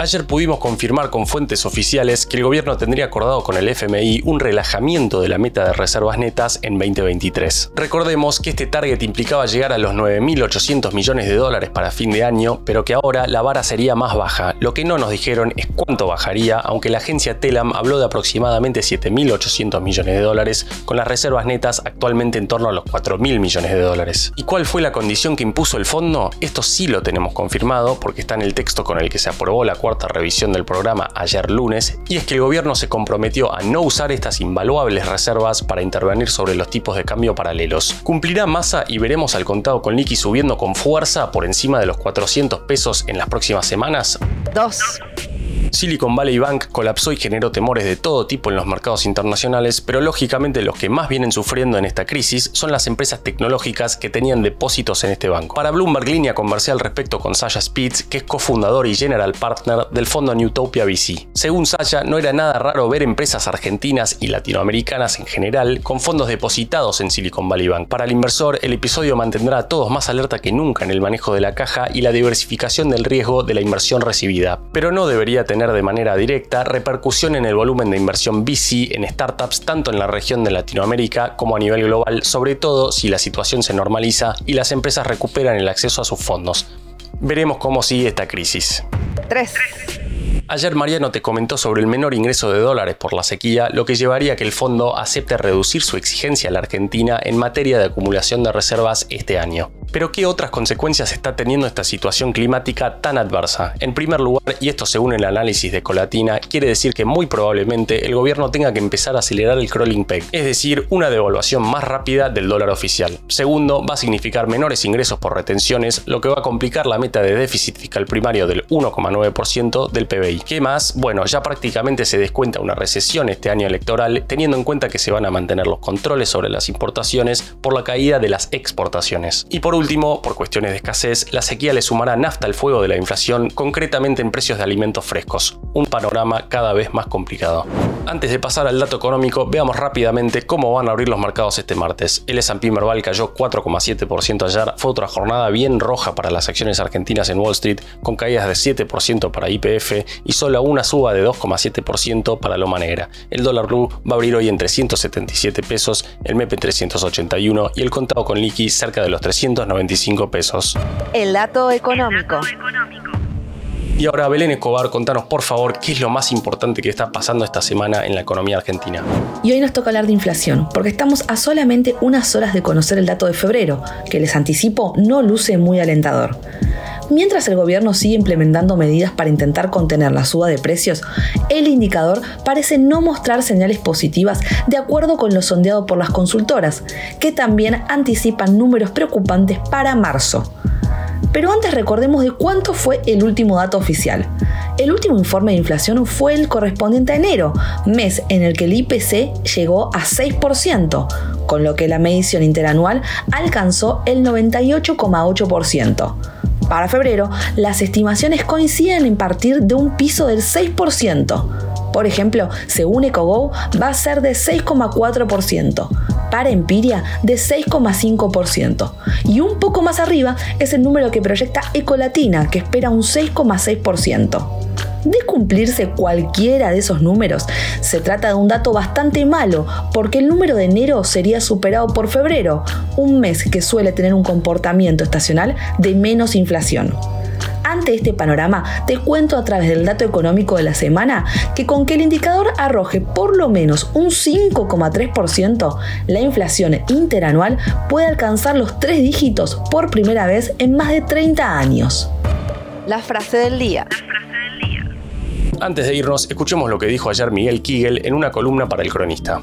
Ayer pudimos confirmar con fuentes oficiales que el gobierno tendría acordado con el FMI un relajamiento de la meta de reservas netas en 2023. Recordemos que este target implicaba llegar a los 9.800 millones de dólares para fin de año, pero que ahora la vara sería más baja. Lo que no nos dijeron es cuánto bajaría, aunque la agencia Telam habló de aproximadamente 7.800 millones de dólares, con las reservas netas actualmente en torno a los 4.000 millones de dólares. ¿Y cuál fue la condición que impuso el fondo? Esto sí lo tenemos confirmado porque está en el texto con el que se aprobó la revisión del programa ayer lunes, y es que el gobierno se comprometió a no usar estas invaluables reservas para intervenir sobre los tipos de cambio paralelos. ¿Cumplirá masa y veremos al contado con liqui subiendo con fuerza por encima de los 400 pesos en las próximas semanas? 2. Silicon Valley Bank colapsó y generó temores de todo tipo en los mercados internacionales, pero lógicamente los que más vienen sufriendo en esta crisis son las empresas tecnológicas que tenían depósitos en este banco. Para Bloomberg Línea conversé al respecto con Sasha Spitz, que es cofundador y general partner del fondo Newtopia VC. Según Sasha, no era nada raro ver empresas argentinas y latinoamericanas en general con fondos depositados en Silicon Valley Bank. Para el inversor, el episodio mantendrá a todos más alerta que nunca en el manejo de la caja y la diversificación del riesgo de la inversión recibida, pero no debería tener de manera directa repercusión en el volumen de inversión VC en startups tanto en la región de Latinoamérica como a nivel global, sobre todo si la situación se normaliza y las empresas recuperan el acceso a sus fondos. Veremos cómo sigue esta crisis. 3. Ayer Mariano te comentó sobre el menor ingreso de dólares por la sequía, lo que llevaría a que el fondo acepte reducir su exigencia a la Argentina en materia de acumulación de reservas este año. Pero ¿qué otras consecuencias está teniendo esta situación climática tan adversa? En primer lugar, y esto según el análisis de Colatina, quiere decir que muy probablemente el gobierno tenga que empezar a acelerar el crawling peg, es decir, una devaluación más rápida del dólar oficial. Segundo, va a significar menores ingresos por retenciones, lo que va a complicar la meta de déficit fiscal primario del 1,9% del PBI. ¿Qué más? Bueno, ya prácticamente se descuenta una recesión este año electoral, teniendo en cuenta que se van a mantener los controles sobre las importaciones por la caída de las exportaciones. Y por último, por cuestiones de escasez, la sequía le sumará nafta al fuego de la inflación, concretamente en precios de alimentos frescos, un panorama cada vez más complicado. Antes de pasar al dato económico, veamos rápidamente cómo van a abrir los mercados este martes. El S&P Merval cayó 4,7% ayer, fue otra jornada bien roja para las acciones argentinas en Wall Street, con caídas de 7% para IPF y solo una suba de 2,7% para Loma Negra. El dólar blue va a abrir hoy en 377 pesos, el MEP en 381 y el contado con liqui cerca de los 395 pesos. El dato económico. Y ahora, Belén Escobar, contanos por favor qué es lo más importante que está pasando esta semana en la economía argentina. Y hoy nos toca hablar de inflación, porque estamos a solamente unas horas de conocer el dato de febrero, que les anticipo no luce muy alentador. Mientras el gobierno sigue implementando medidas para intentar contener la suba de precios, el indicador parece no mostrar señales positivas de acuerdo con lo sondeado por las consultoras, que también anticipan números preocupantes para marzo. Pero antes recordemos de cuánto fue el último dato oficial. El último informe de inflación fue el correspondiente a enero, mes en el que el IPC llegó a 6%, con lo que la medición interanual alcanzó el 98,8%. Para febrero, las estimaciones coinciden en partir de un piso del 6%. Por ejemplo, según EcoGo, va a ser de 6,4%, para Empiria de 6,5%. Y un poco más arriba es el número que proyecta Ecolatina, que espera un 6,6%. De cumplirse cualquiera de esos números, se trata de un dato bastante malo, porque el número de enero sería superado por febrero, un mes que suele tener un comportamiento estacional de menos inflación. Ante este panorama, te cuento a través del dato económico de la semana que con que el indicador arroje por lo menos un 5,3%, la inflación interanual puede alcanzar los tres dígitos por primera vez en más de 30 años. La frase del día. Antes de irnos, escuchemos lo que dijo ayer Miguel Kigel en una columna para el cronista.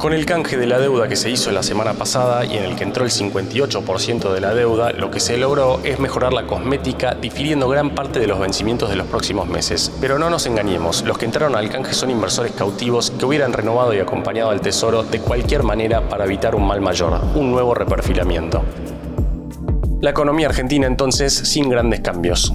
Con el canje de la deuda que se hizo la semana pasada y en el que entró el 58% de la deuda, lo que se logró es mejorar la cosmética difiriendo gran parte de los vencimientos de los próximos meses. Pero no nos engañemos, los que entraron al canje son inversores cautivos que hubieran renovado y acompañado al tesoro de cualquier manera para evitar un mal mayor, un nuevo reperfilamiento. La economía argentina entonces sin grandes cambios.